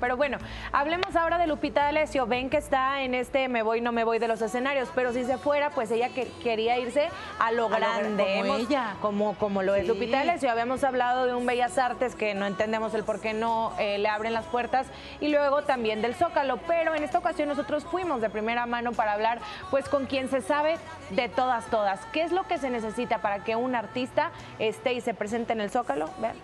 Pero bueno, hablemos ahora de Lupita D'Alessio. Ven que está en este me voy, no me voy de los escenarios, pero si se fuera, pues ella que, quería irse a lo grande. como ella. Como, como lo es Lupita D'Alessio. Habíamos hablado de un Bellas Artes que no entendemos el por qué no eh, le abren las puertas y luego también del Zócalo. Pero en esta ocasión nosotros fuimos de primera mano para hablar pues con quien se sabe de todas, todas. ¿Qué es lo que se necesita para que un artista esté y se presente en el Zócalo? Vean.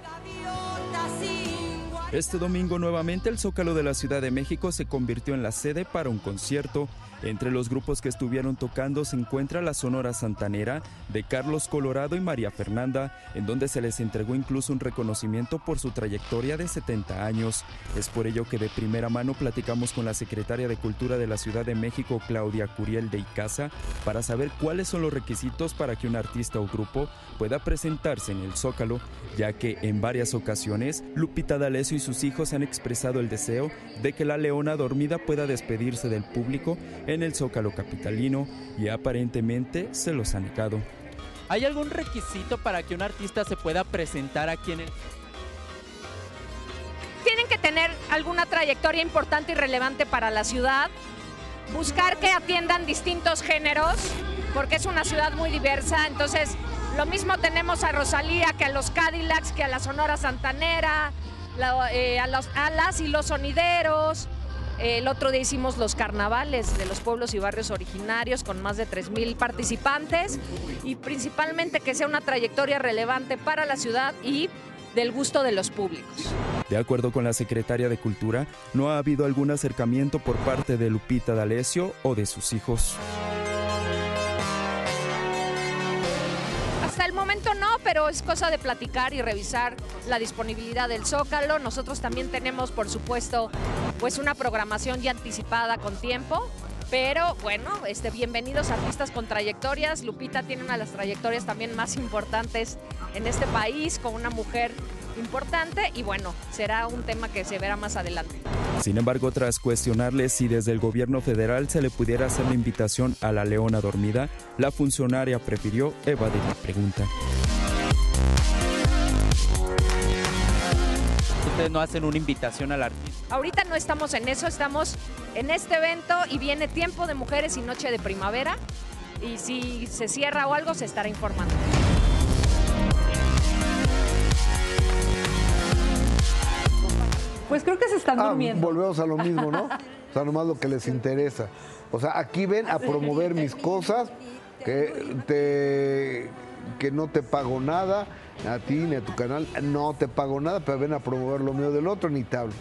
Este domingo nuevamente el Zócalo de la Ciudad de México se convirtió en la sede para un concierto. Entre los grupos que estuvieron tocando se encuentra la Sonora Santanera de Carlos Colorado y María Fernanda, en donde se les entregó incluso un reconocimiento por su trayectoria de 70 años. Es por ello que de primera mano platicamos con la secretaria de Cultura de la Ciudad de México, Claudia Curiel de Icaza, para saber cuáles son los requisitos para que un artista o grupo pueda presentarse en el Zócalo, ya que en varias ocasiones Lupita D'Alessio y sus hijos han expresado el deseo de que la leona dormida pueda despedirse del público en el Zócalo capitalino y aparentemente se los han negado. ¿Hay algún requisito para que un artista se pueda presentar aquí en el Tienen que tener alguna trayectoria importante y relevante para la ciudad, buscar que atiendan distintos géneros, porque es una ciudad muy diversa, entonces lo mismo tenemos a Rosalía que a los Cadillacs, que a la Sonora Santanera, eh, a, los, las y los sonideros. El otro día hicimos los carnavales de los pueblos y barrios originarios con más de 3.000 participantes y principalmente que sea una trayectoria relevante para la ciudad y del gusto de los públicos. De acuerdo con la secretaria de Cultura, no ha habido algún acercamiento por parte de Lupita D'Alessio o de sus hijos. El momento no, pero es cosa de platicar y revisar la disponibilidad del Zócalo. Nosotros también tenemos, por supuesto, pues una programación ya anticipada con tiempo. Pero bueno, este, bienvenidos artistas con trayectorias. Lupita tiene una de las trayectorias también más importantes en este país, con una mujer importante y bueno, será un tema que se verá más adelante. Sin embargo, tras cuestionarle si desde el gobierno federal se le pudiera hacer la invitación a la leona dormida, la funcionaria prefirió evadir la pregunta. Ustedes no hacen una invitación al artista. Ahorita no estamos en eso, estamos en este evento y viene Tiempo de Mujeres y Noche de Primavera. Y si se cierra o algo, se estará informando. Pues creo que se están ah, durmiendo. Volvemos a lo mismo, ¿no? O sea, nomás lo que les interesa. O sea, aquí ven a promover mis cosas, que, te, que no te pago nada, a ti ni a tu canal, no te pago nada, pero ven a promover lo mío del otro, ni te hablo.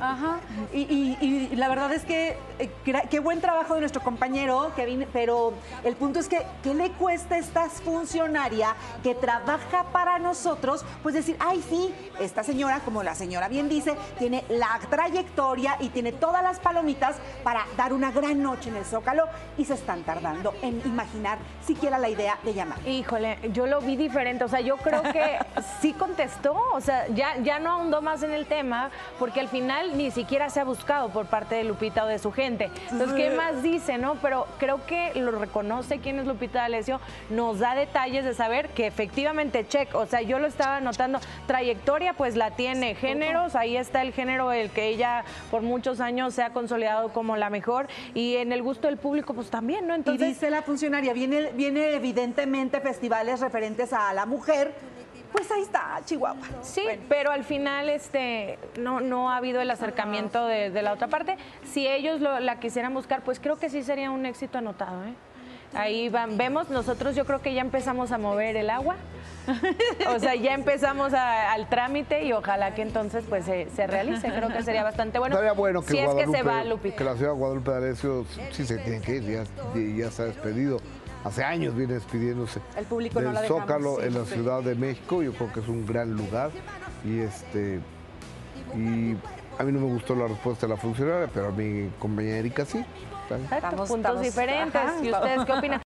Ajá. Y, la verdad es que eh, qué buen trabajo de nuestro compañero, Kevin, pero el punto es que, ¿qué le cuesta a esta funcionaria que trabaja para nosotros? Pues decir, ay, sí, esta señora, como la señora bien dice, tiene la trayectoria y tiene todas las palomitas para dar una gran noche en el Zócalo y se están tardando en imaginar siquiera la idea de llamar. Híjole, yo lo vi diferente, o sea, yo creo que sí contestó, o sea, ya, ya no ahondó más en el tema, porque al final ni siquiera se ha buscado por parte de Lupita o de su gente. Entonces, ¿qué más dice, no? Pero creo que lo reconoce quién es Lupita D'Alessio, nos da detalles de saber que efectivamente check, o sea, yo lo estaba notando, trayectoria pues la tiene, géneros, ahí está el género el que ella por muchos años se ha consolidado como la mejor y en el gusto del público pues también, ¿no? Entonces, y dice la funcionaria, viene, viene evidentemente festivales referentes a la mujer, pues ahí está, Chihuahua. Sí, pero al final este no, no ha habido el acercamiento de, la otra parte. Si ellos la quisieran buscar, pues creo que sí sería un éxito anotado. ¿eh? Ahí van, vemos, nosotros yo creo que ya empezamos a mover el agua. O sea, ya empezamos al trámite y ojalá que entonces pues se, realice. Creo que sería bastante bueno. Sería bueno que si es que se va, Lupita. Que la ciudad de Guadalupe D'Alessio sí se tiene que ir, ya, ya se ha despedido hace años viene despidiéndose el público del Zócalo en la Ciudad de México. Yo creo que es un gran lugar y este y a mí no me gustó la respuesta de la funcionaria, pero a mi compañera Erika sí. puntos diferentes. ¿Y ustedes qué opinan?